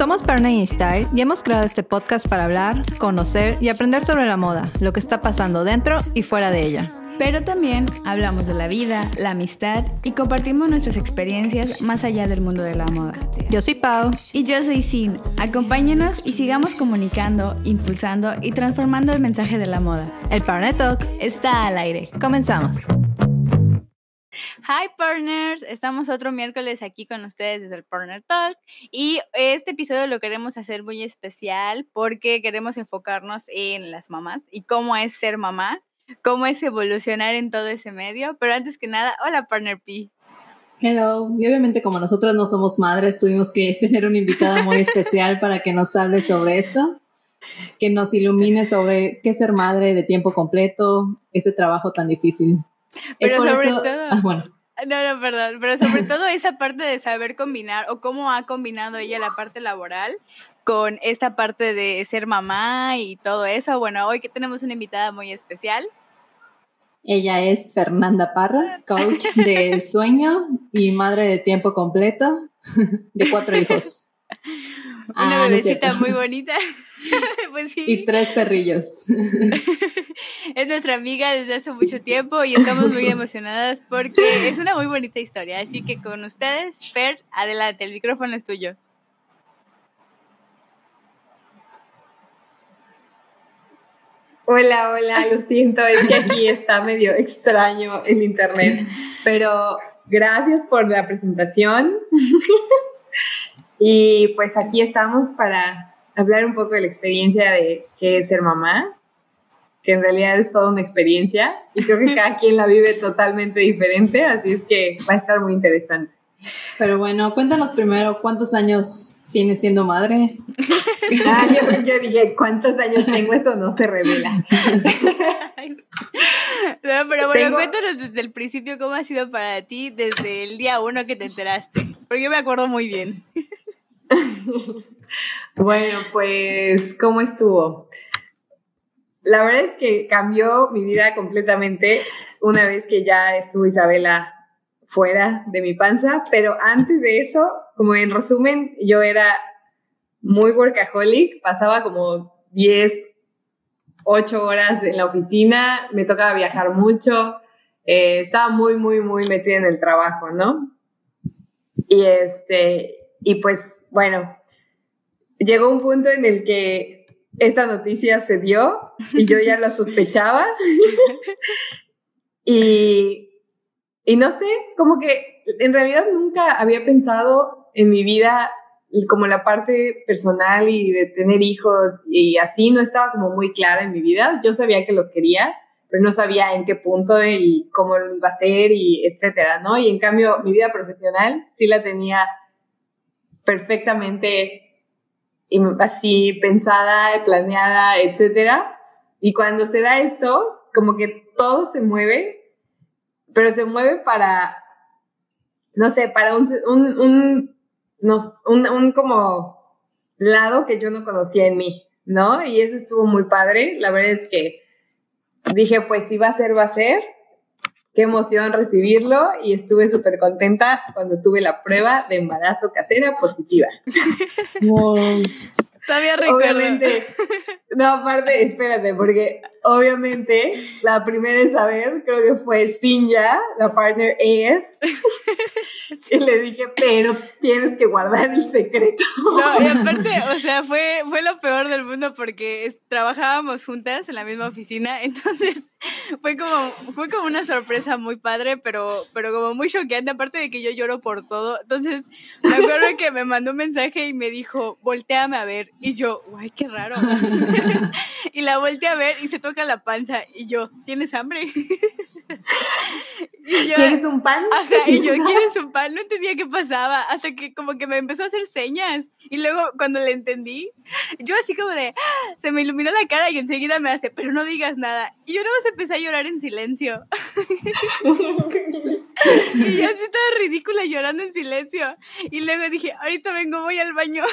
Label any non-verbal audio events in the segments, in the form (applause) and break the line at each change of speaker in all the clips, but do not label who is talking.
Somos Partner Style y hemos creado este podcast para hablar, conocer y aprender sobre la moda, lo que está pasando dentro y fuera de ella.
Pero también hablamos de la vida, la amistad y compartimos nuestras experiencias más allá del mundo de la moda.
Yo soy Pau.
Y yo soy Sin. Acompáñenos y sigamos comunicando, impulsando y transformando el mensaje de la moda.
El Partner Talk
está al aire.
Comenzamos.
Hi partners, estamos otro miércoles aquí con ustedes desde el Partner Talk y este episodio lo queremos hacer muy especial porque queremos enfocarnos en las mamás y cómo es ser mamá, cómo es evolucionar en todo ese medio, pero antes que nada, hola Partner P.
Hello, y obviamente como nosotras no somos madres, tuvimos que (laughs) tener una invitada muy especial para que nos hable sobre esto, que nos ilumine sobre qué ser madre de tiempo completo, este trabajo tan difícil.
Pero sobre todo. Ah, bueno. No, no, perdón, pero sobre todo esa parte de saber combinar o cómo ha combinado ella la parte laboral con esta parte de ser mamá y todo eso. Bueno, hoy que tenemos una invitada muy especial.
Ella es Fernanda Parra, coach de (laughs) sueño y madre de tiempo completo de cuatro hijos. (laughs)
Una ah, bebecita muy (laughs) bonita. (laughs)
pues sí. Y tres perrillos.
es nuestra amiga desde hace mucho tiempo y estamos muy emocionadas porque es una muy bonita historia. Así que con ustedes, Fer, adelante, el micrófono es tuyo.
Hola, hola, lo siento, es que aquí está medio extraño el internet, pero gracias por la presentación. Y pues aquí estamos para hablar un poco de la experiencia de qué es ser mamá, que en realidad es toda una experiencia y creo que (laughs) cada quien la vive totalmente diferente, así es que va a estar muy interesante.
Pero bueno, cuéntanos primero cuántos años tienes siendo madre. (laughs)
Ah, yo, dije, ¿cuántos años tengo? Eso no se revela. (laughs)
No, pero bueno, cuéntanos desde el principio cómo ha sido para ti desde el día uno que te enteraste, porque yo me acuerdo muy bien. (laughs)
bueno, pues, ¿cómo estuvo? La verdad es que cambió mi vida completamente una vez que ya estuvo Isabela fuera de mi panza, pero antes de eso, como en resumen, yo era muy workaholic, pasaba como 10, 8 horas en la oficina, me tocaba viajar mucho, eh, estaba muy, muy, muy metida en el trabajo, ¿no? Y este, y pues bueno, llegó un punto en el que esta noticia se dio y yo ya la (laughs) sospechaba. y, y no sé, como que en realidad nunca había pensado en mi vida como la parte personal y de tener hijos y así no estaba como muy clara en mi vida. Yo sabía que los quería, pero no sabía en qué punto y cómo lo iba a hacer y etcétera, ¿no? Y en cambio, mi vida profesional sí la tenía perfectamente así pensada, planeada, etcétera. Y cuando se da esto, como que todo se mueve, pero se mueve para, no sé, para un, un, un, un como lado que yo no conocía en mí, ¿no? Y eso estuvo muy padre. La verdad es que dije, pues si va a ser, va a ser qué emoción recibirlo y estuve súper contenta cuando tuve la prueba de embarazo casera positiva. (laughs)
Wow. Todavía
Obviamente, no, aparte, (laughs) espérate, porque obviamente la primera en saber creo que fue Sinja, la partner es, (laughs) y le dije, pero tienes que guardar el secreto.
No, y (laughs) aparte, o sea, fue, fue lo peor del mundo porque trabajábamos juntas en la misma oficina, entonces fue como, fue como una sorpresa muy padre, pero, pero como muy choqueante, aparte de que yo lloro por todo. Entonces, me acuerdo que me mandó un mensaje y me dijo, volteame a ver. Y yo, guay, qué raro. (laughs) y la volteé a ver y se toca la panza. Y yo, ¿tienes hambre?
¿Quieres un pan?
Ajá, y yo, (laughs) ¿quieres un pan? No entendía qué pasaba, hasta que como que me empezó a hacer señas. Y luego cuando le entendí, yo así como de, ¡ah! se me iluminó la cara y enseguida me hace, pero no digas nada. Y yo nada más empecé a llorar en silencio. (laughs) y yo así toda ridícula llorando en silencio. Y luego dije, ahorita vengo, voy al baño.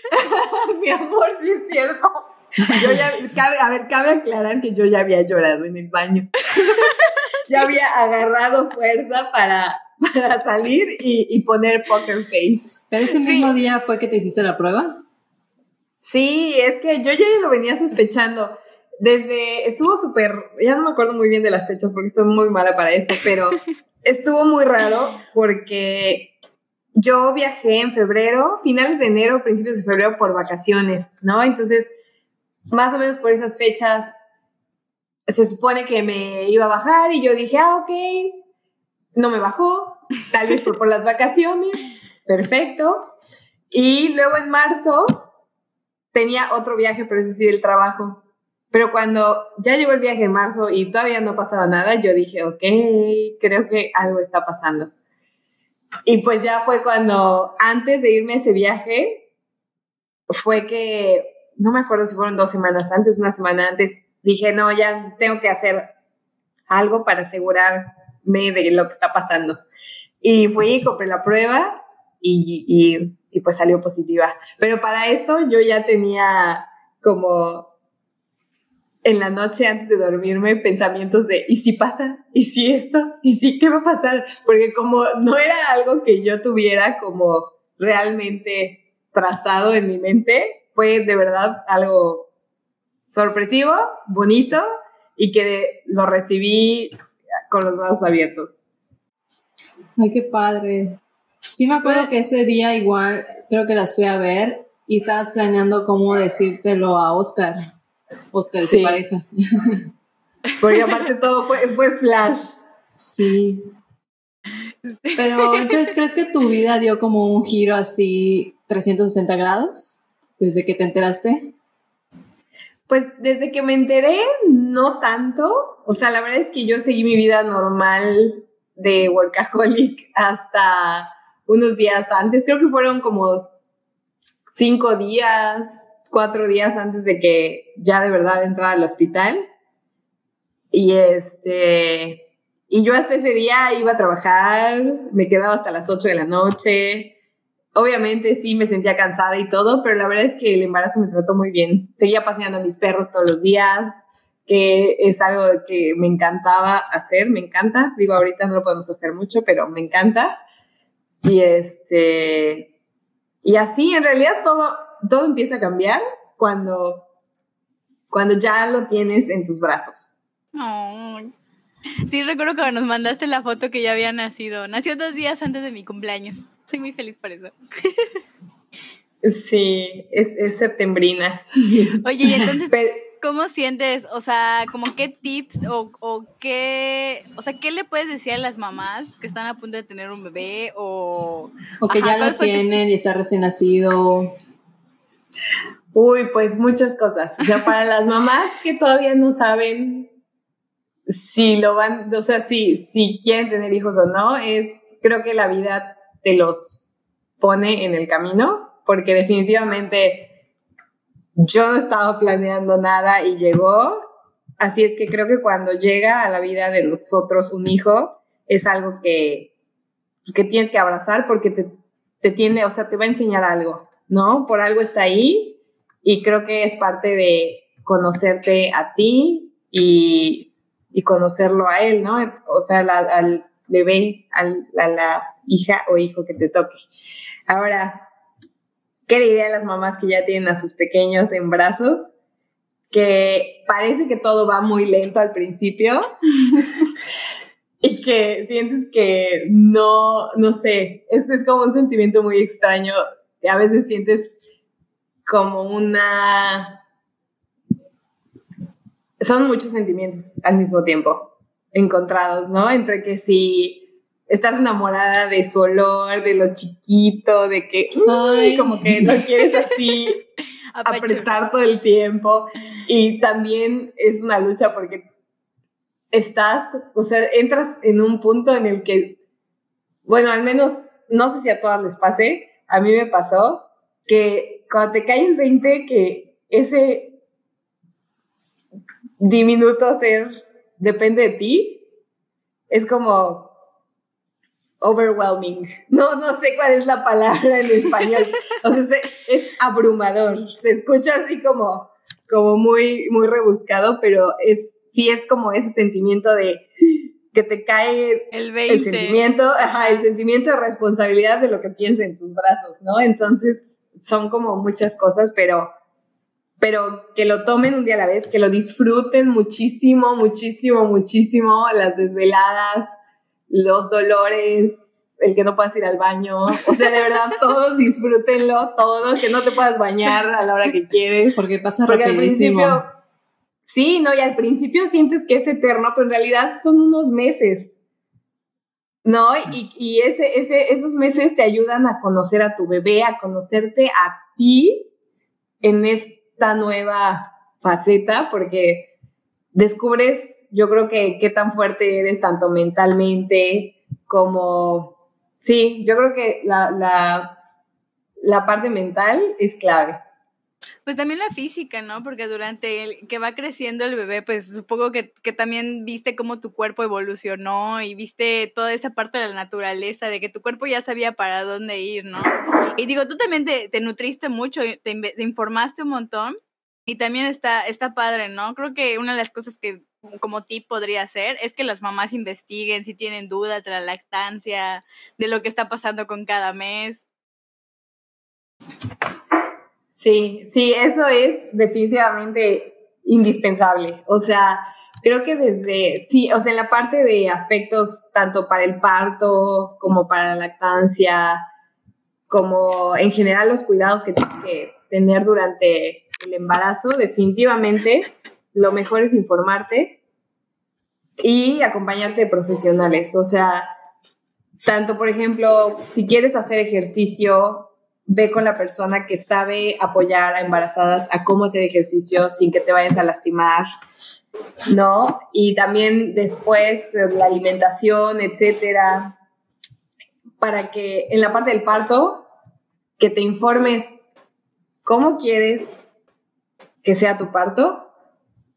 (laughs)
Mi amor, sí es cierto. (laughs) Yo ya, a ver, cabe aclarar que yo ya había llorado en el baño. (laughs) ya había agarrado fuerza para para salir y, poner poker face.
¿Pero ese mismo día fue que te hiciste la prueba?
Sí, es que yo ya lo venía sospechando. Desde, estuvo súper, ya no me acuerdo muy bien de las fechas porque soy muy mala para eso, pero (laughs) estuvo muy raro porque yo viajé en febrero, finales de enero, principios de febrero por vacaciones, ¿no? Entonces, más o menos por esas fechas se supone que me iba a bajar y yo dije, ah, ok, no me bajó, tal vez por, por las vacaciones, perfecto. Y luego en marzo tenía otro viaje, pero ese sí del trabajo. Pero cuando ya llegó el viaje de marzo y todavía no pasaba nada, yo dije, ok, creo que algo está pasando. Y pues ya fue cuando, antes de irme a ese viaje, fue que, no me acuerdo si fueron dos semanas antes, una semana antes, dije, no, ya tengo que hacer algo para asegurarme de lo que está pasando. Y fui compré la prueba y, y, y pues salió positiva. Pero para esto yo ya tenía como en la noche antes de dormirme pensamientos de, ¿y si pasa? ¿Y si esto? ¿Y si qué va a pasar? Porque como no era algo que yo tuviera como realmente trazado en mi mente, fue de verdad algo sorpresivo, bonito y que lo recibí con los brazos abiertos.
Ay, qué padre. Sí me acuerdo que ese día igual creo que las fui a ver y estabas planeando cómo decírtelo a Oscar. Oscar es su pareja. (laughs)
Porque aparte todo fue, fue flash.
Sí. Pero entonces, ¿crees que tu vida dio como un giro así 360 grados desde que te enteraste?
Pues desde que me enteré, no tanto. O sea, la verdad es que yo seguí mi vida normal de workaholic hasta unos días antes. Creo que fueron como cinco días, cuatro días antes de que ya de verdad entrara al hospital. Y este, y yo hasta ese día iba a trabajar, me quedaba hasta las 8 de la noche. Obviamente sí me sentía cansada y todo, pero la verdad es que el embarazo me trató muy bien. Seguía paseando a mis perros todos los días, que es algo que me encantaba hacer, me encanta. Digo, ahorita no lo podemos hacer mucho, pero me encanta. Y este, y así en realidad todo, todo empieza a cambiar cuando, cuando ya lo tienes en tus brazos.
Sí, recuerdo que nos mandaste la foto que ya había nacido. Nació dos días antes de mi cumpleaños. Soy muy feliz por eso.
Sí, es, es septembrina.
Oye, y entonces, ¿cómo sientes? O sea, como qué tips o, o, qué, o sea, ¿qué le puedes decir a las mamás que están a punto de tener un bebé o...
O que ya lo tienen y está recién nacido.
Uy, pues muchas cosas. O sea, para las mamás que todavía no saben si lo van, o sea, si, si quieren tener hijos o no, es, creo que la vida te los pone en el camino, porque definitivamente yo no estaba planeando nada y llegó. Así es que creo que cuando llega a la vida de nosotros un hijo, es algo que, que tienes que abrazar porque te, te tiene, o sea, te va a enseñar algo, ¿no? Por algo está ahí y creo que es parte de conocerte a ti y, conocerlo a él, ¿no? O sea, al bebé, a la hija o hijo que te toque. Ahora, ¿qué le diría a las mamás que ya tienen a sus pequeños en brazos? Que parece que todo va muy lento al principio (laughs) y que sientes que no, no sé, es, es como un sentimiento muy extraño. A veces sientes como una... Son muchos sentimientos al mismo tiempo, encontrados, ¿no? Entre que si estás enamorada de su olor, de lo chiquito, de que, uy, como que lo quieres así (laughs) apretar todo el tiempo. Y también es una lucha porque estás, o sea, entras en un punto en el que, bueno, al menos, no sé si a todas les pase, a mí me pasó que cuando te cae el 20 que ese diminuto ser depende de ti, es como overwhelming. No, no sé cuál es la palabra en español. (laughs) O sea, es, abrumador. Se escucha así como, como muy, muy rebuscado, pero es, sí es como ese sentimiento de que te cae
el,
sentimiento, ajá, el sentimiento de responsabilidad de lo que tienes en tus brazos, ¿no? Entonces son como muchas cosas, pero, pero que lo tomen un día a la vez, que lo disfruten muchísimo, muchísimo, muchísimo, las desveladas, los dolores, el que no puedas ir al baño, o sea, de verdad, (laughs) todos disfrútenlo, todo, que no te puedas bañar a la hora que quieres.
Porque pasa Porque al principio
Sí, no, y al principio sientes que es eterno, pero en realidad son unos meses. ¿No? Y, y ese, ese, esos meses te ayudan a conocer a tu bebé, a conocerte a ti en esta nueva faceta, porque descubres, yo creo que qué tan fuerte eres, tanto mentalmente como, sí, yo creo que la, la, la parte mental es clave.
Pues también la física, ¿no? Porque durante el que va creciendo el bebé, pues supongo que, que, también viste cómo tu cuerpo evolucionó y viste toda esa parte de la naturaleza, de que tu cuerpo ya sabía para dónde ir, ¿no? Y digo, tú también te, te nutriste mucho, te, te, informaste un montón y también está, está padre, ¿no? Creo que una de las cosas que como tip podría ser es que las mamás investiguen si tienen dudas de la lactancia, de lo que está pasando con cada mes.
Sí, sí, eso es definitivamente indispensable. O sea, creo que desde, sí, o sea, en la parte de aspectos tanto para el parto como para la lactancia, como en general los cuidados que tienes que tener durante el embarazo, definitivamente lo mejor es informarte y acompañarte de profesionales. O sea, tanto, por ejemplo, si quieres hacer ejercicio, ve con la persona que sabe apoyar a embarazadas a cómo hacer ejercicio sin que te vayas a lastimar, ¿no? Y también después eh, la alimentación, etcétera, para que en la parte del parto, que te informes cómo quieres que sea tu parto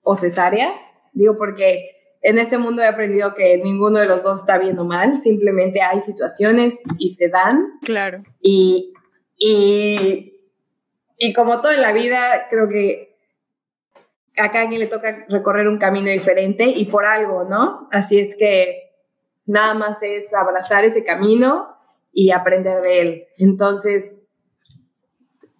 o cesárea, digo porque en este mundo he aprendido que ninguno de los dos está bien o mal, simplemente hay situaciones y se dan.
Claro.
Y y, y como todo en la vida, creo que a cada quien le toca recorrer un camino diferente y por algo, ¿no? Así es que nada más es abrazar ese camino y aprender de él. Entonces,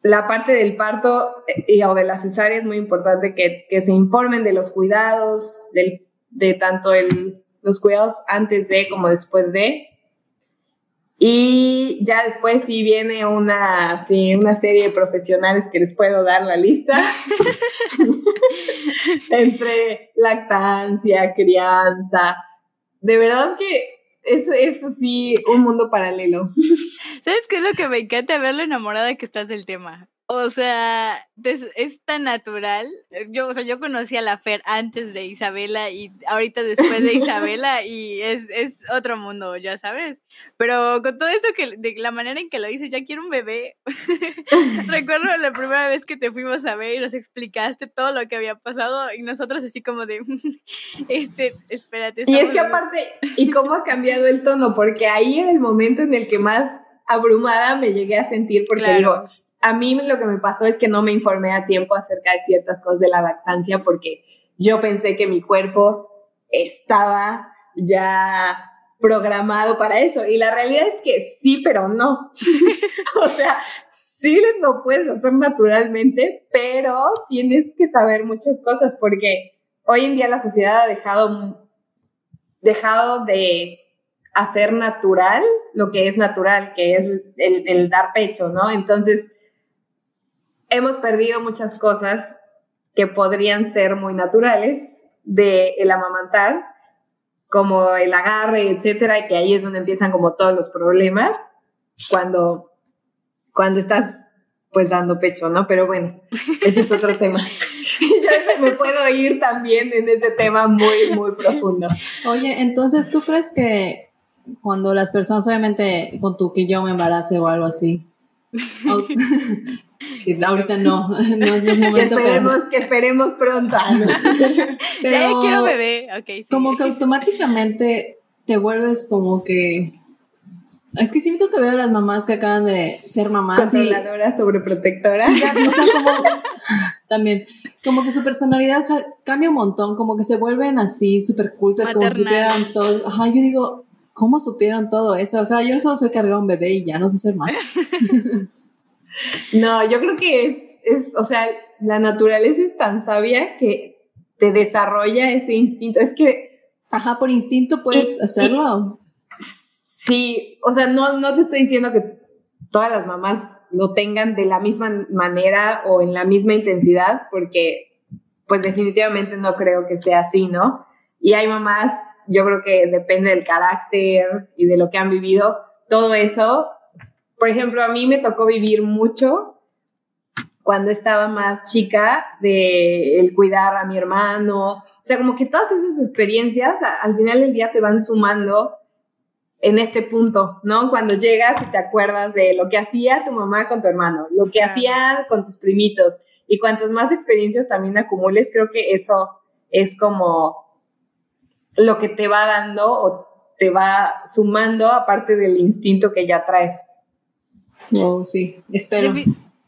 la parte del parto eh, y, o de la cesárea es muy importante que, que se informen de los cuidados, del, de tanto el, los cuidados antes de como después de, y ya después sí viene una, sí, una serie de profesionales que les puedo dar la lista. (laughs) Entre lactancia, crianza. De verdad que eso es sí un mundo paralelo. (laughs)
¿Sabes qué es lo que me encanta? Verlo enamorada que estás del tema. O sea, es, tan natural. Yo, o sea, yo conocí a la Fer antes de Isabela y ahorita después de (laughs) Isabela y es, es otro mundo, ya sabes. Pero con todo esto que, de la manera en que lo dices, ya quiero un bebé. (laughs) Recuerdo la primera vez que te fuimos a ver y nos explicaste todo lo que había pasado y nosotros así como de, (laughs) este, espérate.
Y es que aparte, ¿y cómo ha cambiado el tono? Porque ahí era el momento en el que más abrumada me llegué a sentir porque digo, a mí lo que me pasó es que no me informé a tiempo acerca de ciertas cosas de la lactancia porque yo pensé que mi cuerpo estaba ya programado para eso. Y la realidad es que sí, pero no. (laughs) o sea, sí lo puedes hacer naturalmente, pero tienes que saber muchas cosas porque hoy en día la sociedad ha dejado, dejado de hacer natural lo que es natural, que es el, el dar pecho, ¿no? Entonces, hemos perdido muchas cosas que podrían ser muy naturales de el amamantar, como el agarre, etcétera, que ahí es donde empiezan como todos los problemas cuando, cuando estás pues dando pecho, ¿no? Pero bueno, ese es otro tema. (laughs) Yo me puedo ir también en ese tema muy, muy profundo.
Oye, entonces, ¿tú crees que cuando las personas, obviamente, con tu que yo me embarace o algo así, (laughs) ahorita no, (laughs) no es el momento.
Que esperemos, que esperemos pronto. (laughs)
ya quiero bebé,
Como que automáticamente te vuelves como que... Es que siento que veo a las mamás que acaban de ser mamás.
Controladora, sobreprotectora.
Ya, no como, también. como que su personalidad cambia un montón, como que se vuelven así súper cultas, como si supieran todo. Ajá, yo digo, ¿cómo supieron todo eso? O sea, yo solo sé cargar un bebé y ya no sé hacer más. (laughs)
no, yo creo que es, es, o sea, la naturaleza es tan sabia que te desarrolla ese instinto. Es que...
Ajá, por instinto puedes hacerlo.
sí, o sea, no, no te estoy diciendo que todas las mamás lo tengan de la misma manera o en la misma intensidad, porque pues definitivamente no creo que sea así, ¿no? Y hay mamás, yo creo que depende del carácter y de lo que han vivido, todo eso. Por ejemplo, a mí me tocó vivir mucho cuando estaba más chica de el cuidar a mi hermano, o sea, como que todas esas experiencias al final del día te van sumando en este punto, ¿no? Cuando llegas y te acuerdas de lo que hacía tu mamá con tu hermano, lo que hacía con tus primitos y cuantas más experiencias también acumules, creo que eso es como lo que te va dando o te va sumando aparte del instinto que ya traes.
Oh, sí, espero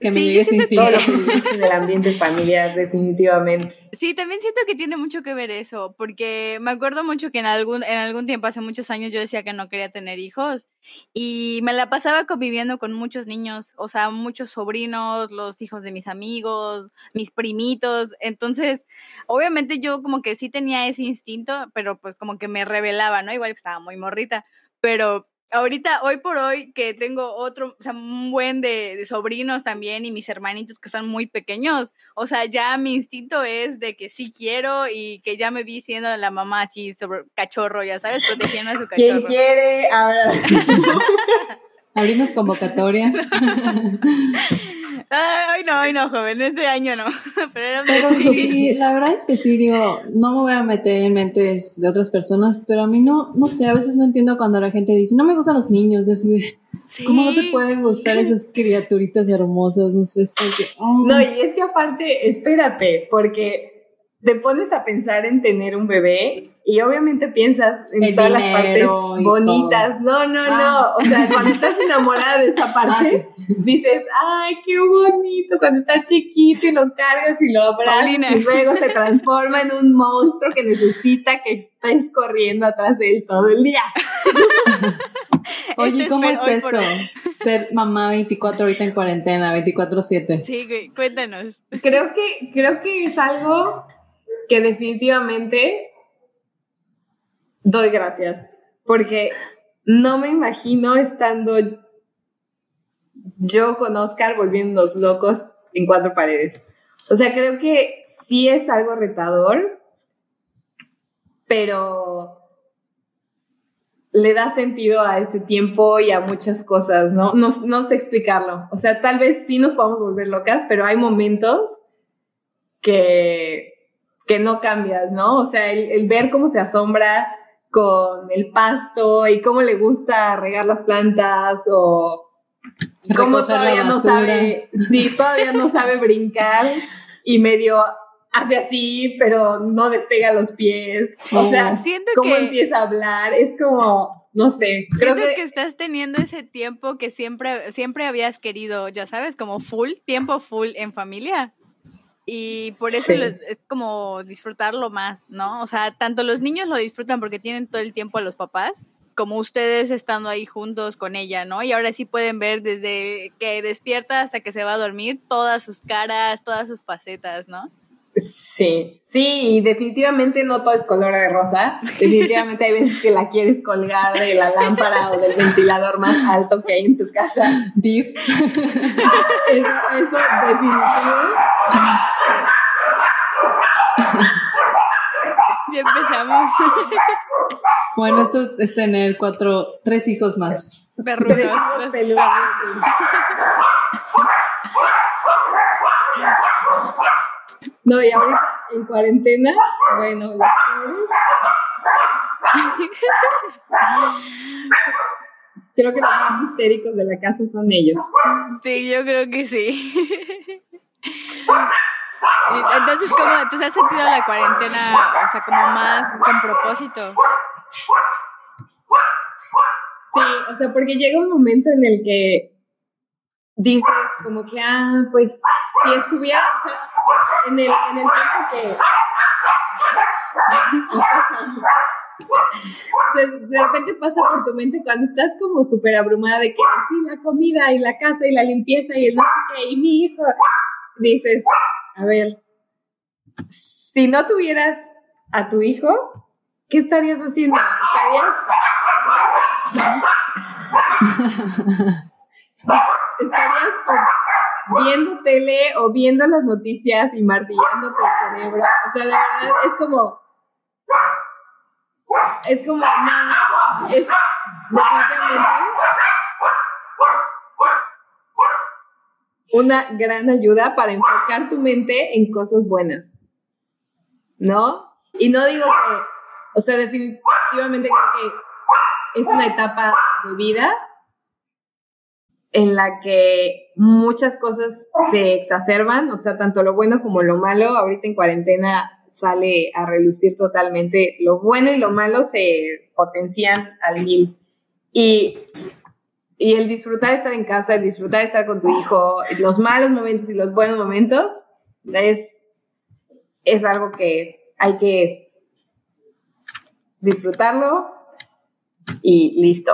que me sí, llegue todo lo que (laughs) en el ambiente familiar, definitivamente.
Sí, también siento que tiene mucho que ver eso, porque me acuerdo mucho que en algún, en algún tiempo, hace muchos años, yo decía que no quería tener hijos y me la pasaba conviviendo con muchos niños, o sea, muchos sobrinos, los hijos de mis amigos, mis primitos, entonces, obviamente yo como que sí tenía ese instinto, pero pues como que me revelaba, ¿no? Igual que estaba muy morrita, pero ahorita, hoy por hoy, que tengo otro, o sea, un buen de, sobrinos también y mis hermanitos que son muy pequeños, o sea, ya mi instinto es de que sí quiero y que ya me vi siendo la mamá así sobre cachorro, ya sabes, protegiendo a su cachorro.
¿Quién quiere? Ahora. (laughs)
Abrimos convocatoria. (laughs)
Ay, no, ay, no, joven, este año no. (laughs)
Pero, sí, la verdad es que sí, digo, no me voy a meter en mentes de otras personas, pero a mí no, no sé, a veces no entiendo cuando la gente dice, no me gustan los niños, así ¿cómo no te pueden gustar esas (laughs) criaturitas hermosas? No sé, es que...
Oh. No, y es que aparte, espérate, porque te pones a pensar en tener un bebé y obviamente piensas en todas las partes bonitas. No, no, no. Ah. O sea, cuando estás enamorada de esa parte, ah, dices, ay, qué bonito. Cuando está chiquito y lo cargas y lo abrazas y luego se transforma en un monstruo que necesita que estés corriendo atrás de él todo el día. (laughs)
Oye, este ¿cómo es, eso? Ser mamá 24 ahorita en cuarentena, 24/7.
Sí, cuéntanos.
Creo que, creo que es algo que definitivamente doy gracias, porque no me imagino estando yo con Oscar volviéndonos locos en cuatro paredes. O sea, creo que sí es algo retador, pero le da sentido a este tiempo y a muchas cosas, ¿no? No, sé explicarlo. O sea, tal vez sí nos podamos volver locas, pero hay momentos que, que no cambias, ¿no? O sea, el ver cómo se asombra con el pasto y cómo le gusta regar las plantas o cómo todavía no sabe, sí, todavía no sabe brincar y medio hace así, pero no despega los pies. O sea, siento cómo empieza a hablar, es como, no sé.
Creo que, que, estás teniendo ese tiempo que siempre, siempre habías querido, ya sabes, como full, tiempo full en familia. Y por eso es como disfrutarlo más, ¿no? O sea, tanto los niños lo disfrutan porque tienen todo el tiempo a los papás, como ustedes estando ahí juntos con ella, ¿no? Y ahora sí pueden ver desde que despierta hasta que se va a dormir todas sus caras, todas sus facetas, ¿no?
Sí, sí, y definitivamente no todo es color de rosa. Definitivamente hay veces que la quieres colgar de la lámpara o del ventilador más alto que hay en tu casa.
Diff. (laughs)
Eso, eso definitivo.
Ya empezamos.
Bueno, eso es tener cuatro, tres hijos más.
Perrunos. Tres hijos peludos.
No, y ahorita en cuarentena, bueno, los pobres. Creo que los más histéricos de la casa son ellos.
Sí, yo creo que sí. Entonces, ¿cómo entonces has sentido la cuarentena, o sea, como más con propósito?
Sí, o sea, porque llega un momento en el que dices como que, ah, pues si estuviera, o sea, en el, en el tiempo que... (laughs) (laughs) de repente pasa por tu mente cuando estás como súper abrumada de que sí, la comida y la casa y la limpieza y el no sé qué, y mi hijo, dices, a ver, si no tuvieras a tu hijo, ¿qué estarías haciendo? ¿Estarías, (laughs) viendo tele o viendo las noticias y martillándote el cerebro? O sea, de verdad es como es como, no, es definitivamente una gran ayuda para enfocar tu mente en cosas buenas, ¿no? Y no digo que, o sea, definitivamente creo que es una etapa de vida en la que muchas cosas se exacerban, o sea, tanto lo bueno como lo malo. Ahorita en cuarentena sale a relucir totalmente. Lo bueno y lo malo se potencian al mil. Y, y el disfrutar estar en casa, el disfrutar estar con tu hijo, los malos momentos y los buenos momentos, es, es algo que hay que disfrutarlo y listo.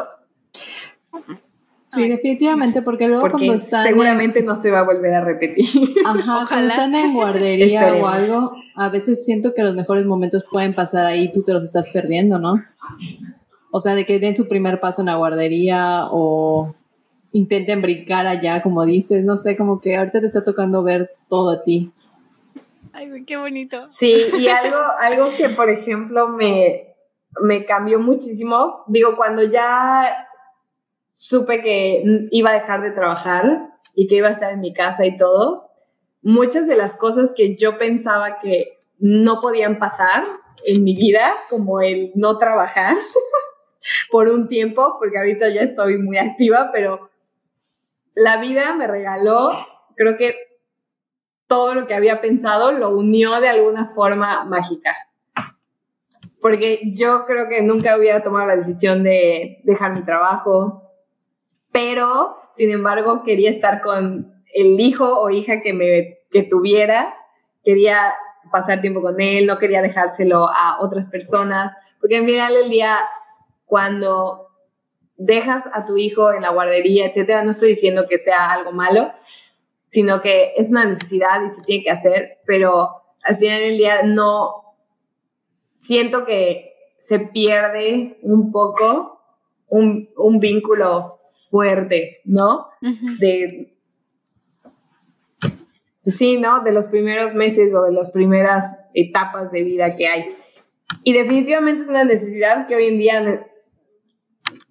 Sí, definitivamente, porque luego
cuando están seguramente no se va a volver a repetir.
Ajá, cuando están en guardería o algo, a veces siento que los mejores momentos pueden pasar ahí, tú te los estás perdiendo, ¿no? O sea, de que den su primer paso en la guardería o intenten brincar allá, como dices, no sé, como que ahorita te está tocando ver todo a ti.
Ay, qué bonito.
Sí, y algo, algo que, por ejemplo, me, me cambió muchísimo, digo, cuando ya supe que iba a dejar de trabajar y que iba a estar en mi casa y todo, muchas de las cosas que yo pensaba que no podían pasar en mi vida, como el no trabajar (laughs) por un tiempo, porque ahorita ya estoy muy activa, pero la vida me regaló, creo que todo lo que había pensado lo unió de alguna forma mágica. Porque yo creo que nunca hubiera tomado la decisión de dejar mi trabajo, pero sin embargo quería estar con el hijo o hija que me que tuviera, quería pasar tiempo con él, no quería dejárselo a otras personas, porque al final del día cuando dejas a tu hijo en la guardería, etcétera, no estoy diciendo que sea algo malo, sino que es una necesidad y se tiene que hacer, pero al final del día no siento que se pierde un poco un, un vínculo fuerte, ¿no? De sí, ¿no? De los primeros meses o de las primeras etapas de vida que hay. Y definitivamente es una necesidad que hoy en día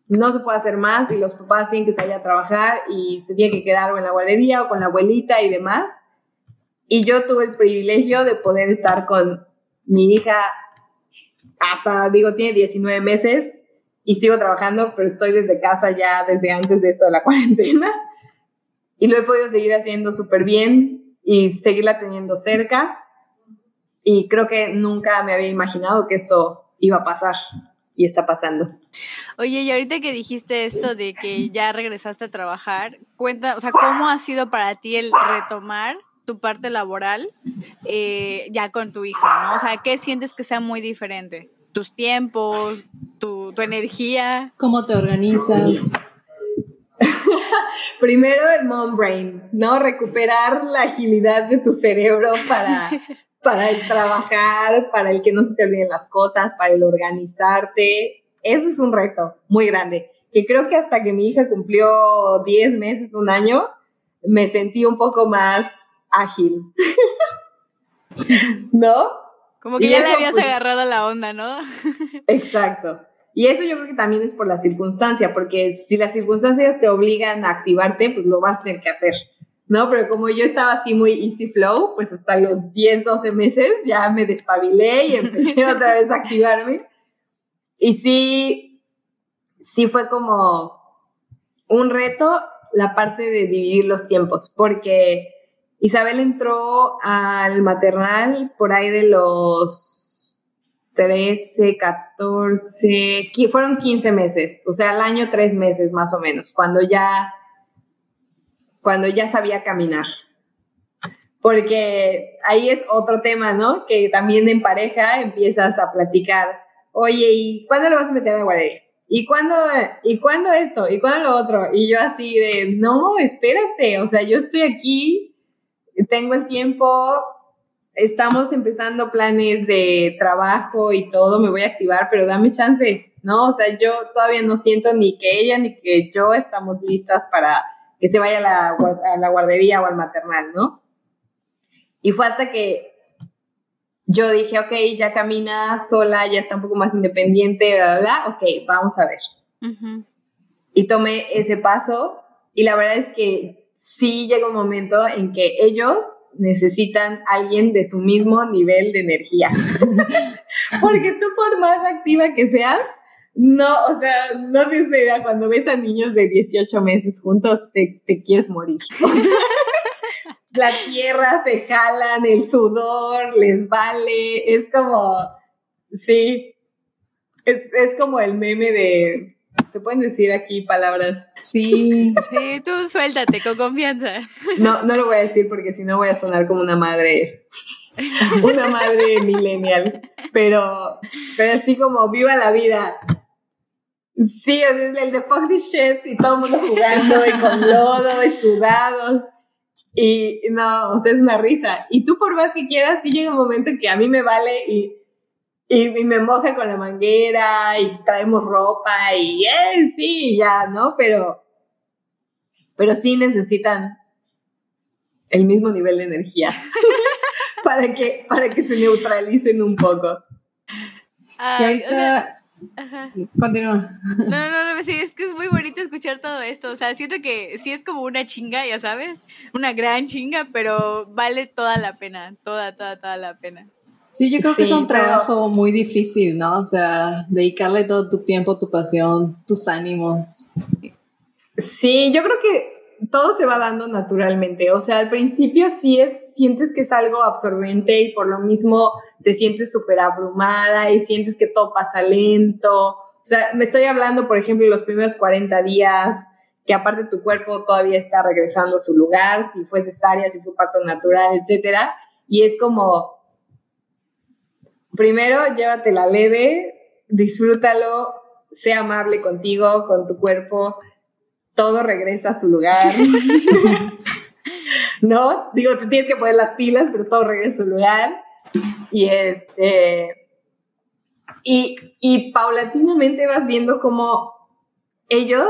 no se puede hacer más y los papás tienen que salir a trabajar y se tiene que quedar en la guardería o con la abuelita y demás. Y yo tuve el privilegio de poder estar con mi hija hasta, digo, tiene 19 meses y sigo trabajando, pero estoy desde casa ya desde antes de esto de la (laughs) cuarentena y lo he podido seguir haciendo súper bien y seguirla teniendo cerca y creo que nunca me había imaginado que esto iba a pasar y está pasando.
Oye, y ahorita que dijiste esto de que ya regresaste a trabajar, cuenta, o sea, ¿cómo ha sido para ti el retomar tu parte laboral eh, ya con tu hijo, ¿no? O sea, ¿qué sientes que sea muy diferente? Tus tiempos, tu, energía.
¿Cómo te organizas? (laughs)
Primero el mom brain, ¿no? Recuperar la agilidad de tu cerebro para, (laughs) para el trabajar, para el que no se te olviden las cosas, para el organizarte. Eso es un reto muy grande, que creo que hasta que mi hija cumplió 10 meses, un año, me sentí un poco más ágil. (laughs) ¿No?
Como que ya le habías pues agarrado la onda, ¿no? (laughs)
Exacto. Y eso yo creo que también es por la circunstancia, porque si las circunstancias te obligan a activarte, pues lo vas a tener que hacer, ¿no? Pero como yo estaba así muy easy flow, pues hasta los 10, 12 meses ya me despabilé y empecé (laughs) otra vez a activarme. Y sí, sí fue como un reto la parte de dividir los tiempos, porque Isabel entró al maternal por ahí de los 13, 14, fueron 15 meses, o sea, al año tres meses más o menos, cuando ya, cuando ya sabía caminar. porque ahí es otro tema, ¿no? Que también en pareja empiezas a platicar, oye, ¿y cuándo lo vas a meter en la guardería? ¿Y cuándo, ¿Y cuándo esto? ¿Y cuándo lo otro? Y yo así de, no, espérate, o sea, yo estoy aquí, tengo el tiempo, estamos empezando planes de trabajo y todo, me voy a activar, pero dame chance, ¿no? O sea, yo todavía no siento ni que ella ni que yo estamos listas para que se vaya a la, a la guardería o al maternal, ¿no? Y fue hasta que yo dije, ok, ya camina sola, ya está un poco más independiente, bla, bla, bla, ok, vamos a ver. Y tomé ese paso y la verdad es que sí llega un momento en que ellos necesitan alguien de su mismo nivel de energía. (laughs) Porque tú por más activa que seas, no, o sea, no te idea, cuando ves a niños de 18 meses juntos, te, te quieres morir. (laughs) la tierra se jalan, el sudor les vale, es como, sí, es, es como el meme de, ¿se pueden decir aquí palabras?
Sí, (laughs) sí, tú suéltate con confianza.
No, no lo voy a decir porque si no voy a sonar como una madre, (laughs) una madre millennial, pero, pero así como viva la vida. Sí, o sea, es el de fuck this shit y todo el mundo jugando y con (laughs) lodo y sudados. Y no, o sea, es una risa. Y tú por más que quieras, sí llega un momento que a mí me vale y, y, me moja con la manguera y traemos ropa y eh, sí, ya, ¿no? Pero, pero sí necesitan el mismo nivel de energía (laughs) para, que, para que se neutralicen un poco.
y ahorita, Continúa.
No, no, no, sí, es que es muy bonito escuchar todo esto. O sea, siento que sí es como una chinga, ya sabes, una gran chinga, pero vale toda la pena, toda, toda, toda la pena.
Sí, yo creo que es un trabajo muy difícil, ¿no? O sea, dedicarle todo tu tiempo, tu pasión, tus ánimos.
Sí, yo creo que todo se va dando naturalmente. O sea, al principio sí es, sientes que es algo absorbente y por lo mismo te sientes súper abrumada y sientes que todo pasa lento. O sea, me estoy hablando, por ejemplo, los primeros 40 días, que aparte tu cuerpo todavía está regresando a su lugar, si fue cesárea, si fue parto natural, etcétera. Y es como, primero, llévatela leve, disfrútalo, sea amable contigo, con tu cuerpo todo regresa a su lugar. (laughs) ¿No? Digo, te tienes que poner las pilas, pero todo regresa a su lugar. Y este. Y, y paulatinamente vas viendo cómo ellos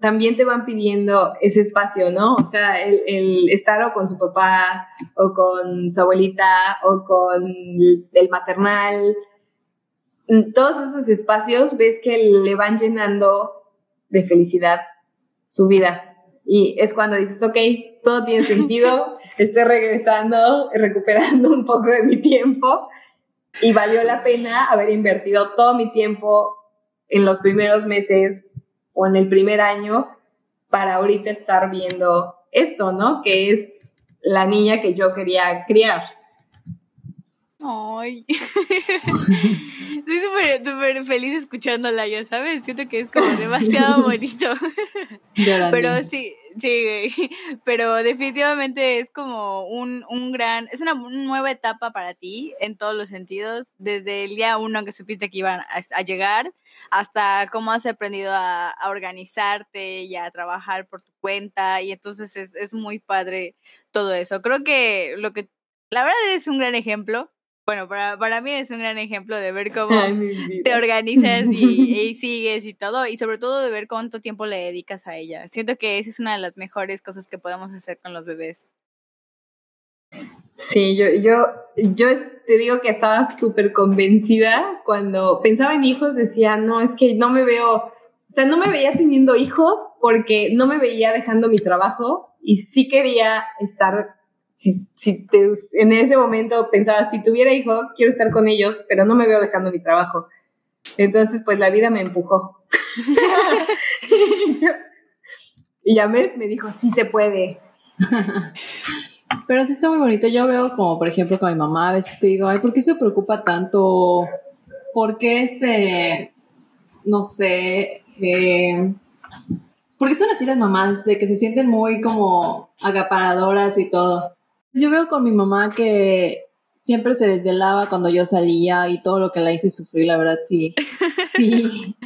también te van pidiendo ese espacio, ¿no? O sea, el, el, estar o con su papá, o con su abuelita, o con el maternal. Todos esos espacios ves que le van llenando de felicidad su vida. Y es cuando dices, ok, todo tiene sentido, (laughs) estoy regresando, recuperando un poco de mi tiempo y valió la pena haber invertido todo mi tiempo en los primeros meses o en el primer año para ahorita estar viendo esto, ¿no? Que es la niña que yo quería criar.
Ay. (laughs) Estoy súper, súper feliz escuchándola, ya sabes. Siento que es como demasiado bonito. Pero sí, sí, pero definitivamente es como un, un gran, es una nueva etapa para ti en todos los sentidos, desde el día uno que supiste que iban a, llegar hasta cómo has aprendido a, a, organizarte y a trabajar por tu cuenta y entonces es, es muy padre todo eso. Creo que lo que, la verdad es un gran ejemplo bueno, para, para mí es un gran ejemplo de ver (laughs) cómo te organizas y, (laughs) sigues y todo, y sobre todo de ver cuánto tiempo le dedicas a ella. Siento que esa es una de las mejores cosas que podemos hacer con los bebés.
Sí, yo, yo, yo te digo que estaba súper convencida cuando pensaba en hijos, decía, no, es que no me veo, o sea, no me veía teniendo hijos porque no me veía dejando mi trabajo y sí quería estar si, si en ese momento pensaba, si tuviera hijos, quiero estar con ellos, pero no me veo dejando mi trabajo. Entonces, pues la vida me empujó. (laughs) y, ya me dijo, sí se puede.
Pero sí está muy bonito. Yo veo como, por ejemplo, con mi mamá, a veces te digo, ay, ¿por qué se preocupa tanto? ¿Por qué este, no sé, eh, porque son así las mamás, de que se sienten muy como agaparadoras y todo. Yo veo con mi mamá que siempre se desvelaba cuando yo salía y todo lo que la hice sufrir, la verdad, sí. (laughs) Sí.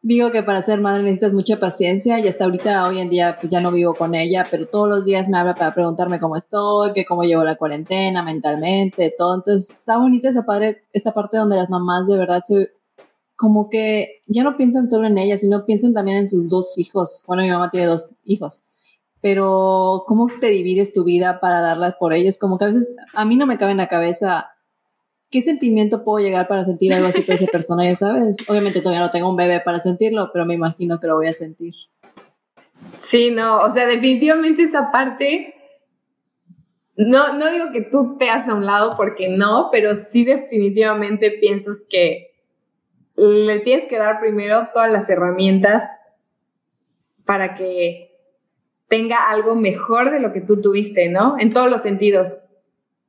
Digo que para ser madre necesitas mucha paciencia y hasta ahorita, hoy en día, pues ya no vivo con ella, pero todos los días me habla para preguntarme cómo estoy, que cómo llevo la cuarentena mentalmente, todo. Entonces, está bonita esa, padre, esa parte donde las mamás de verdad se, como que ya no piensan solo en ellas, sino piensan también en sus dos hijos. Bueno, mi mamá tiene dos hijos, pero ¿cómo te divides tu vida para darlas por ellos? Como que a veces a mí no me cabe en la cabeza ¿qué sentimiento puedo llegar para sentir algo así por esa persona? Ya sabes, obviamente todavía no tengo un bebé para sentirlo, pero me imagino que lo voy a sentir.
Sí, no, o sea, definitivamente esa parte, no, no digo que tú te hagas a un lado porque no, pero sí definitivamente piensas que le tienes que dar primero todas las herramientas para que tenga algo mejor de lo que tú tuviste, ¿no? En todos los sentidos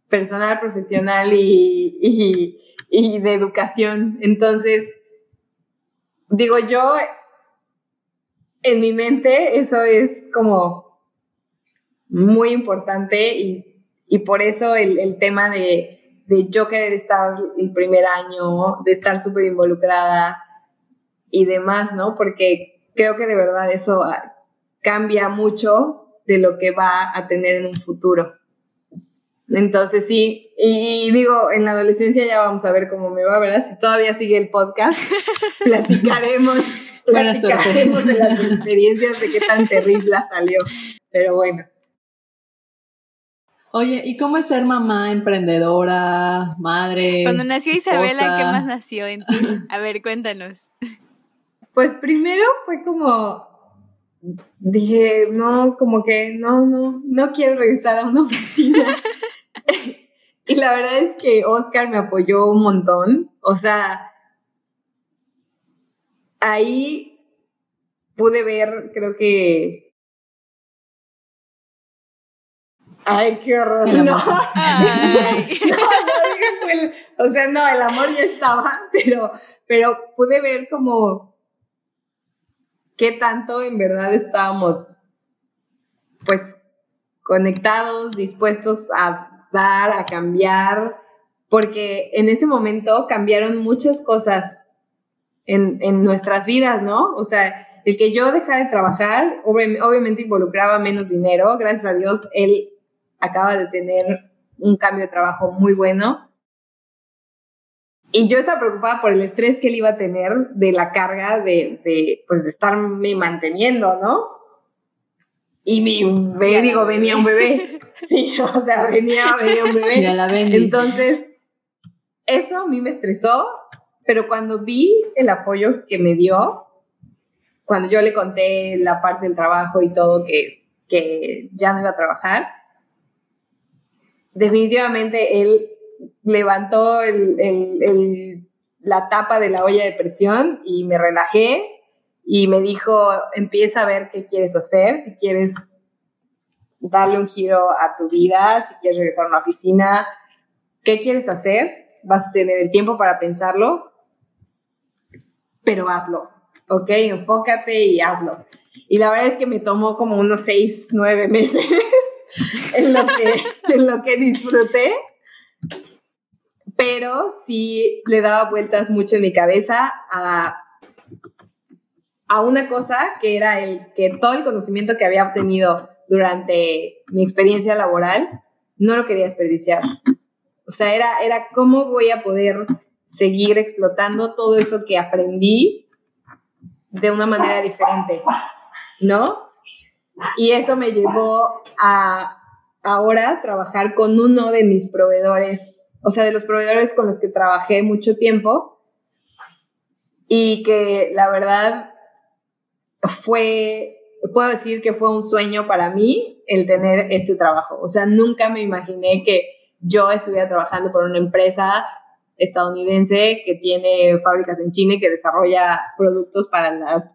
personal, profesional y, de educación. Entonces, digo yo, en mi mente eso es como muy importante y, por eso el, tema de, de, yo querer estar el primer año, de estar súper involucrada y demás, ¿no? Porque creo que de verdad eso cambia mucho de lo que va a tener en un futuro. Entonces sí, y, digo, en la adolescencia ya vamos a ver cómo me va, ¿verdad? Si todavía sigue el podcast, (laughs) platicaremos, (laughs) platicaremos de las experiencias de qué tan terrible salió. Pero bueno.
Oye, ¿y cómo es ser mamá, emprendedora, madre?
Cuando nació Isabela, ¿qué más nació en ti? A ver, cuéntanos.
Pues primero fue como, dije, no, como que no, no, no quiero regresar a una (laughs) oficina. y la verdad es que Oscar me apoyó un montón. O sea, ahí pude ver, creo que... Ay, qué horror. (laughs) No. no, no, o sea, no, el amor ya estaba, (laughs) pero, pero pude ver como qué tanto en verdad estábamos, pues, conectados, dispuestos a dar, a cambiar, porque en ese momento cambiaron muchas cosas en, nuestras vidas, ¿no? O sea, el que yo dejara de trabajar, obviamente involucraba menos dinero, gracias a Dios, él acaba de tener un cambio de trabajo muy bueno. Y yo estaba preocupada por el estrés que él iba a tener de la carga de, de pues, de estarme manteniendo, ¿no? Y mi bebé, digo, venía un bebé. (laughs) Sí, o sea, venía, venía un bebé. Entonces, eso a mí me estresó, pero cuando vi el apoyo que me dio, cuando yo le conté la parte del trabajo y todo, que, que ya no iba a trabajar, definitivamente él levantó el, el, el, la tapa de la olla de presión y me relajé y me dijo, empieza a ver qué quieres hacer, si quieres darle un giro a tu vida, si quieres regresar a una oficina, ¿qué quieres hacer? Vas a tener el tiempo para pensarlo, pero hazlo, ¿ok? Enfócate y hazlo. Y la verdad es que me tomó como unos seis, nueve meses (laughs) en, lo que, en lo que disfruté, pero sí le daba vueltas mucho en mi cabeza a, a una cosa que era el que todo el conocimiento que había obtenido durante mi experiencia laboral, no lo quería desperdiciar. O sea, era, era cómo voy a poder seguir explotando todo eso que aprendí de una manera diferente, ¿no? Y eso me llevó a ahora trabajar con uno de mis proveedores, o sea, de los proveedores con los que trabajé mucho tiempo y que la verdad fue puedo decir que fue un sueño para mí el tener este trabajo. O sea, nunca me imaginé que yo estuviera trabajando por una empresa estadounidense que tiene fábricas en China y que desarrolla productos para las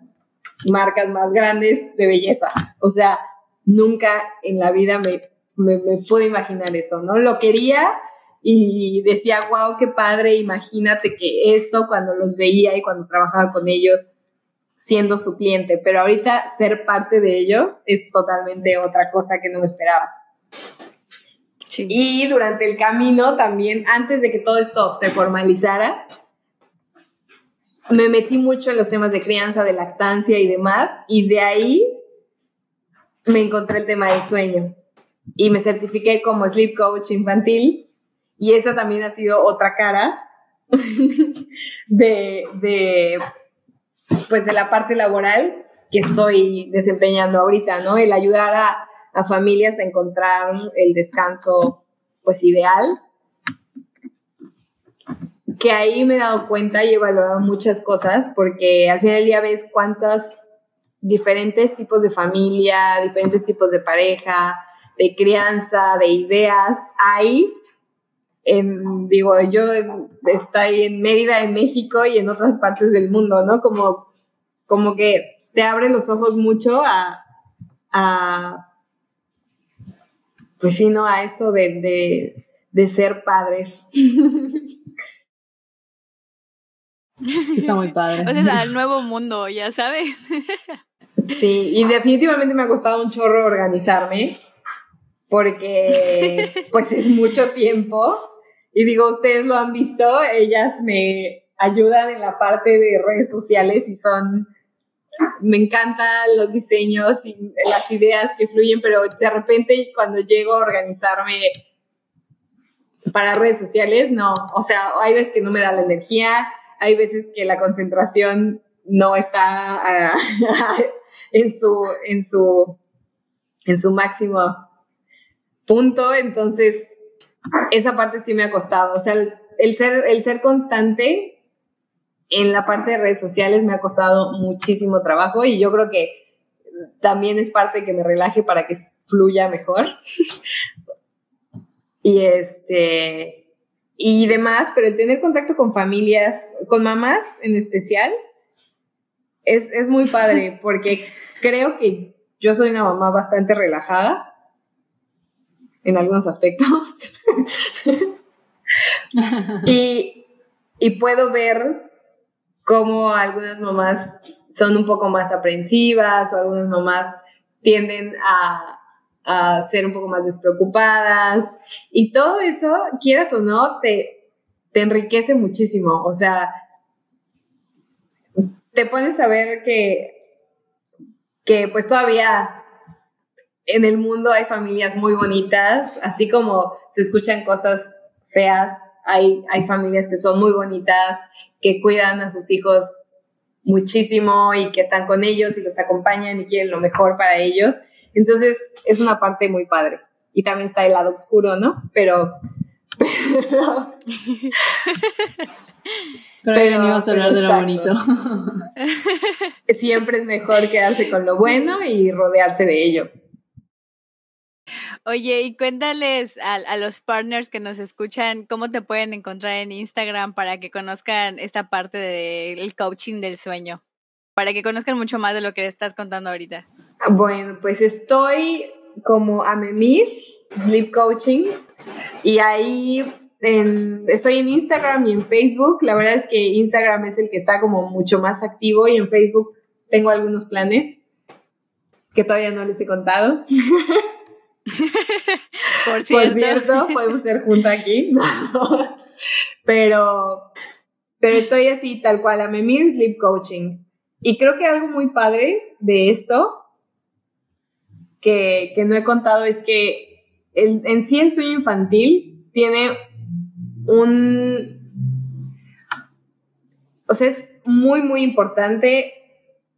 marcas más grandes de belleza. O sea, nunca en la vida me, me, pude imaginar eso, ¿no? Lo quería y decía, wow, qué padre, imagínate que esto cuando los veía y cuando trabajaba con ellos siendo su cliente, pero ahorita ser parte de ellos es totalmente otra cosa que no me esperaba. Y durante el camino también, antes de que todo esto se formalizara, me metí mucho en los temas de crianza, de lactancia y demás, y de ahí me encontré el tema del sueño. Y me certifiqué como sleep coach infantil y esa también ha sido otra cara de, de, pues de la parte laboral que estoy desempeñando ahorita, ¿no? El ayudar a, familias a encontrar el descanso pues ideal. Que ahí me he dado cuenta y he valorado muchas cosas porque al final del día ves cuántos diferentes tipos de familia, diferentes tipos de pareja, de crianza, de ideas hay. En, digo, yo estoy en Mérida, en México y en otras partes del mundo, ¿no? Como, como que te abre los ojos mucho a, a pues sí, ¿no? A esto de, de, ser padres. (laughs)
Está muy padre.
O sea, al nuevo mundo, ya sabes. (laughs)
Sí, y definitivamente me ha costado un chorro organizarme porque pues es mucho tiempo y digo, ustedes lo han visto, ellas me ayudan en la parte de redes sociales y son me encantan los diseños y las ideas que fluyen, pero de repente cuando llego a organizarme para redes sociales, no, o sea, hay veces que no me da la energía, hay veces que la concentración no está ah, (laughs) en su en su en su máximo punto, entonces esa parte sí me ha costado, o sea, el ser el ser constante en la parte de redes sociales me ha costado muchísimo trabajo y yo creo que también es parte que me relaje para que fluya mejor. (laughs) y este y demás, pero el tener contacto con familias, con mamás en especial, es, es muy padre porque creo que yo soy una mamá bastante relajada en algunos aspectos. (laughs) y, y puedo ver cómo algunas mamás son un poco más aprensivas o algunas mamás tienden a, ser un poco más despreocupadas y todo eso, quieras o no, te, te enriquece muchísimo. O sea, te pones a ver que, que pues todavía en el mundo hay familias muy bonitas, así como se escuchan cosas feas, hay, hay familias que son muy bonitas, que cuidan a sus hijos muchísimo y que están con ellos y los acompañan y quieren lo mejor para ellos. Entonces es una parte muy padre. Y también está el lado oscuro, ¿no? Pero... (laughs)
Pero, venimos a hablar de lo bonito. (laughs)
Siempre es mejor quedarse con lo bueno y rodearse de ello.
Oye, y cuéntales a, los partners que nos escuchan cómo te pueden encontrar en Instagram para que conozcan esta parte del coaching del sueño, para que conozcan mucho más de lo que estás contando ahorita.
Bueno, pues estoy como Amemir, Sleep Coaching, y ahí estoy en Instagram y en Facebook. La verdad es que Instagram es el que está como mucho más activo y en Facebook tengo algunos planes que todavía no les he contado. (laughs) (laughs)
Por cierto.
podemos ser juntos aquí. (laughs) pero, pero estoy así, tal cual, a Memir Sleep Coaching. Y creo que algo muy padre de esto, que, no he contado, es que el, en sí el sueño infantil tiene un... O sea, es muy, muy importante,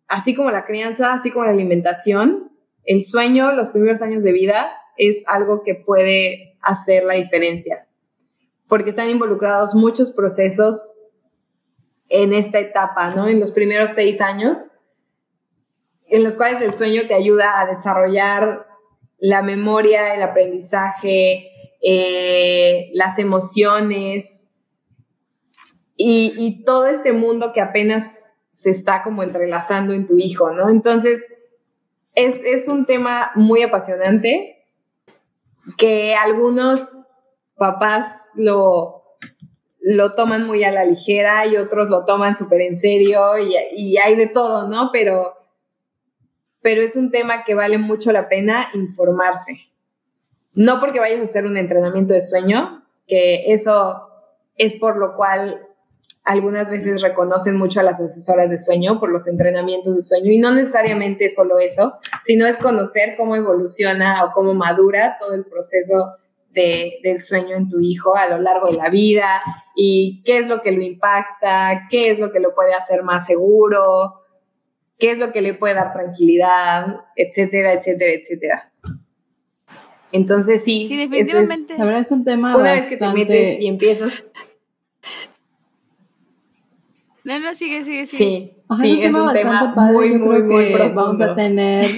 así como la crianza, así como la alimentación, el sueño, los primeros años de vida, es algo que puede hacer la diferencia, porque están involucrados muchos procesos en esta etapa, ¿no? En los primeros seis años, en los cuales el sueño te ayuda a desarrollar la memoria, el aprendizaje, eh, las emociones y, y todo este mundo que apenas se está como entrelazando en tu hijo, ¿no? Entonces, es, un tema muy apasionante que algunos papás lo, lo toman muy a la ligera y otros lo toman súper en serio y, hay de todo, ¿no? Pero, pero es un tema que vale mucho la pena informarse, no porque vayas a hacer un entrenamiento de sueño, que eso es por lo cual algunas veces reconocen mucho a las asesoras de sueño por los entrenamientos de sueño y no necesariamente solo eso, sino es conocer cómo evoluciona o cómo madura todo el proceso de, del sueño en tu hijo a lo largo de la vida y qué es lo que lo impacta, qué es lo que lo puede hacer más seguro, qué es lo que le puede dar tranquilidad, etcétera, etcétera, etcétera. Entonces sí,
sí definitivamente.
Es, la verdad es un tema
una vez que te metes y empiezas.
No, no, sigue, sigue,
sigue. Sí, sí, es un tema, muy, muy, muy, profundo.
Vamos a tener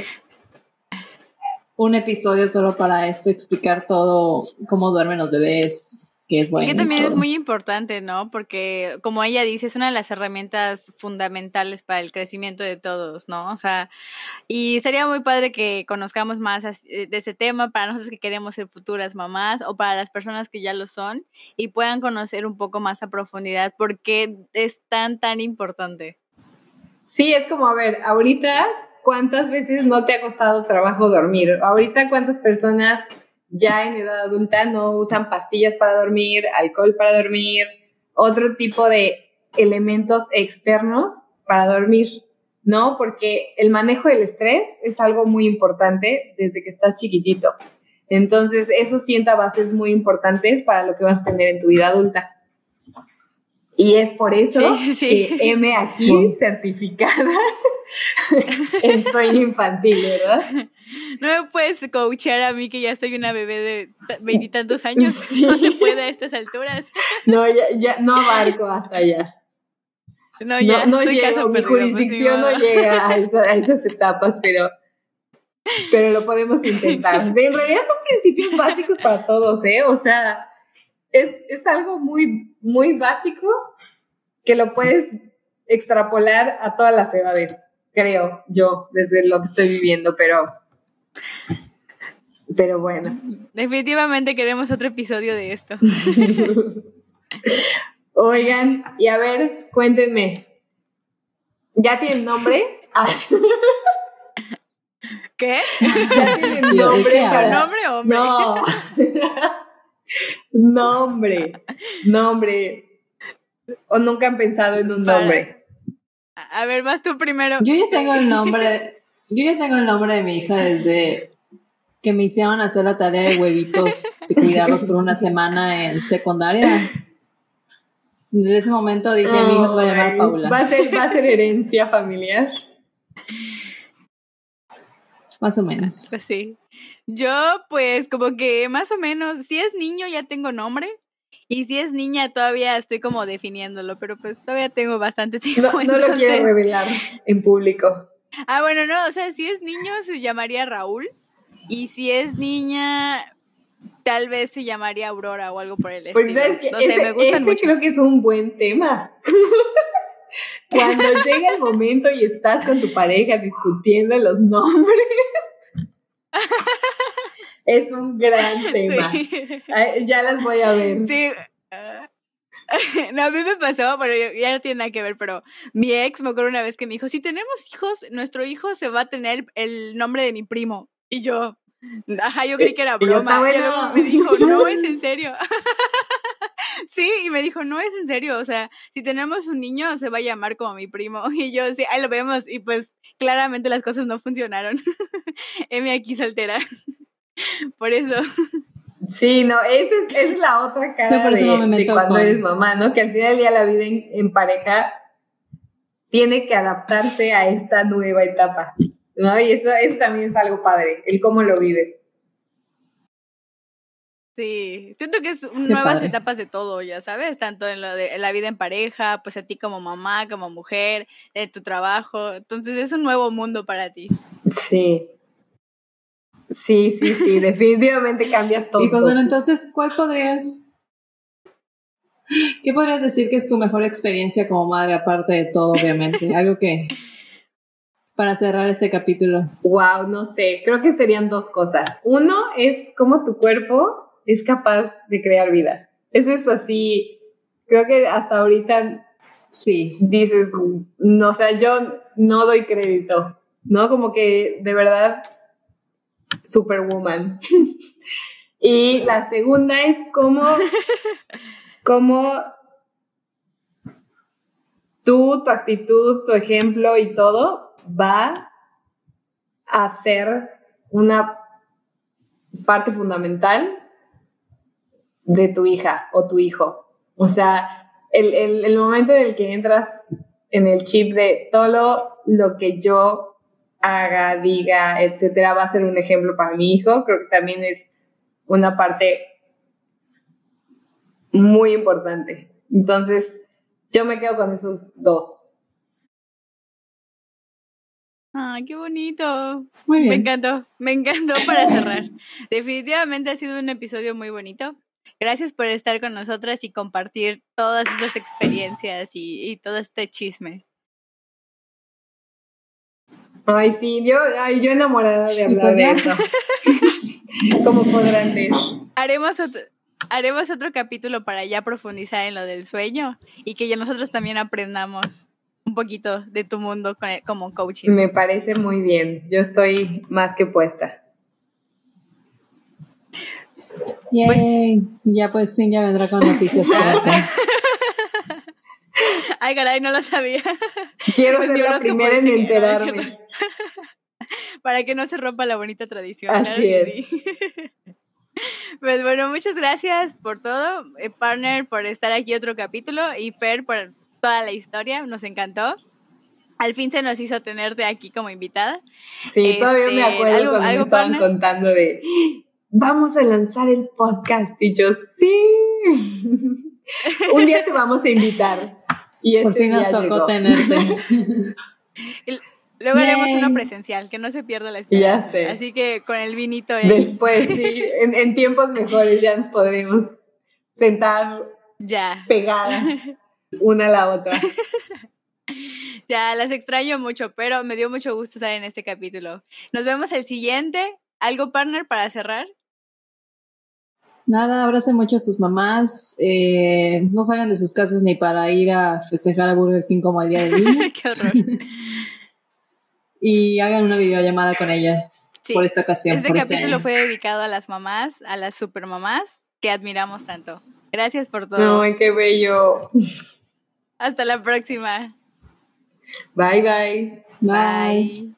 un episodio solo para esto, explicar todo, cómo duermen los bebés, que es bueno.
que también es muy importante, ¿no? Porque como ella dice, es una de las herramientas fundamentales para el crecimiento de todos, ¿no? O sea, y sería muy padre que conozcamos más eh, de ese tema para nosotros que queremos ser futuras mamás o para las personas que ya lo son y puedan conocer un poco más a profundidad por qué es tan, tan importante.
Sí, es como, a ver, ahorita ¿cuántas veces no te ha costado trabajo dormir? Ahorita, ¿cuántas personas ya en edad adulta no usan pastillas para dormir, alcohol para dormir, otro tipo de elementos externos para dormir? ¿No? Porque el manejo del estrés es algo muy importante desde que estás chiquitito. Entonces, eso sienta bases muy importantes para lo que vas a tener en tu vida adulta. Y es por eso que M aquí certificada (laughs) en sueño infantil, ¿verdad? (laughs)
No me puedes coachar a mí que ya soy una bebé de veintitantos (laughs) años. No se puede a estas alturas. (laughs)
No, ya, ya no abarco hasta allá.
No, ya
no, no llego, mi jurisdicción no llega a, a, esas etapas, pero, pero lo podemos intentar. En realidad son principios básicos para todos, ¿eh? O sea, es, es algo muy, muy básico que lo puedes extrapolar a todas las edades, creo yo, desde lo que estoy viviendo, pero, pero bueno.
Definitivamente queremos otro episodio de esto. (laughs)
Oigan, y a ver, cuéntenme, ¿ya tienen nombre? (laughs)
¿Qué?
¿Ya tienen nombre?
¿Nombre o hombre?
No. (laughs) nombre, nombre. ¿O nunca han pensado en un nombre?
A ver, vas tú primero.
Yo ya tengo el nombre, yo ya tengo el nombre de mi hija desde que me hicieron hacer la tarea de huevitos de cuidarlos por una semana en secundaria. Desde ese momento dije, mi hija se va a llamar Paula.
¿Va a ser, va a ser herencia familiar?
Más o menos.
Pues sí. Yo, pues, como que más o menos, si es niño ya tengo nombre, y si es niña, todavía estoy como definiéndolo, pero pues todavía tengo bastante tiempo.
No, lo quiero revelar en público.
Ah, bueno, no, o sea, si es niño se llamaría Raúl. Y si es niña, tal vez se llamaría Aurora o algo por el
estilo. no sé, me gustan mucho. creo que es un buen tema. (laughs) Cuando llega el momento y estás con tu pareja discutiendo los nombres. (laughs) Es un gran tema. ya las voy a ver.
Sí. (laughs) No, a mí me pasó, pero ya no tiene nada que ver, pero mi ex me acuerdo una vez que me dijo, si tenemos hijos, nuestro hijo se va a tener el nombre de mi primo. Y yo, ajá, yo creí que era broma. Y, luego me (laughs) dijo, no, es en serio. (laughs) sí, y me dijo, no es en serio, o sea, si tenemos un niño se va a llamar como mi primo. Y yo, sí, ahí lo vemos. Y pues claramente las cosas no funcionaron. M aquí se altera. Por eso.
Sí, no, esa es, la otra cara de, cuando eres mamá, ¿no? Que al final del día la vida en, pareja tiene que adaptarse a esta nueva etapa, ¿no? Y eso, eso también es algo padre, el cómo lo vives.
Sí, siento que es nuevas etapas de todo, ya sabes, tanto en, lo de, la vida en pareja, pues a ti como mamá, como mujer, en tu trabajo, entonces es un nuevo mundo para ti.
Sí, Sí, sí, sí, (laughs) definitivamente cambia todo.
Y pues bueno, entonces, ¿cuál podrías, qué podrías decir que es tu mejor experiencia como madre, aparte de todo, obviamente? (laughs) Algo que, para cerrar este capítulo.
Wow, no sé, creo que serían dos cosas. Uno es cómo tu cuerpo es capaz de crear vida. Eso es así, creo que hasta ahorita
sí.
dices, no, o sea, yo no doy crédito, ¿no? Como que de verdad Superwoman. (laughs) Y la segunda es cómo, (laughs) cómo tú, tu actitud, tu ejemplo y todo va a ser una parte fundamental de tu hija o tu hijo. O sea, el, el, momento en el que entras en el chip de todo lo, que yo haga, diga, etcétera, va a ser un ejemplo para mi hijo, creo que también es una parte muy importante. Entonces, yo me quedo con esos dos.
¡Ay, qué bonito! Muy bien. Me encantó, me encantó para cerrar. (laughs) Definitivamente ha sido un episodio muy bonito. Gracias por estar con nosotras y compartir todas esas experiencias y, todo este chisme.
Ay, sí, yo, ay, yo enamorada de hablar de eso. (laughs) Como podrán ver.
Haremos otro, haremos otro capítulo para ya profundizar en lo del sueño y que ya nosotros también aprendamos un poquito de tu mundo como coaching.
Me parece muy bien. Yo estoy más que puesta.
Pues, ya pues sí, ya vendrá con noticias (laughs)
Ay, caray, no lo sabía.
Quiero pues ser la primera en enterarme. (laughs)
Para que no se rompa la bonita tradición.
Así es. (laughs)
Pues bueno, muchas gracias por todo, eh, partner, por estar aquí otro capítulo y Fer por toda la historia, nos encantó. Al fin se nos hizo tenerte aquí como invitada.
Sí, todavía me este, acuerdo cuando me estaban contando de vamos a lanzar el podcast. Y yo, sí. (laughs) Un día te vamos a invitar. Y este
Por fin nos tocó tenerte.
Luego haremos uno presencial, que no se pierda la esperanza.
Ya sé.
Así que con el vinito.
Después, sí, (laughs) en, tiempos mejores ya nos podremos sentar
ya.
pegadas (laughs) una a la otra. (laughs)
ya, las extraño mucho, pero me dio mucho gusto estar en este capítulo. Nos vemos el siguiente. ¿Algo, partner, para cerrar?
Nada, abracen mucho a sus mamás, eh, no salgan de sus casas ni para ir a festejar a Burger King como el día de hoy.
Qué horror.
Y hagan una videollamada con ellas por esta ocasión.
Este, este capítulo fue dedicado a las mamás, a las supermamás que admiramos tanto. Gracias por todo.
¡Ay, qué bello!
Hasta la próxima.
Bye, bye.
Bye.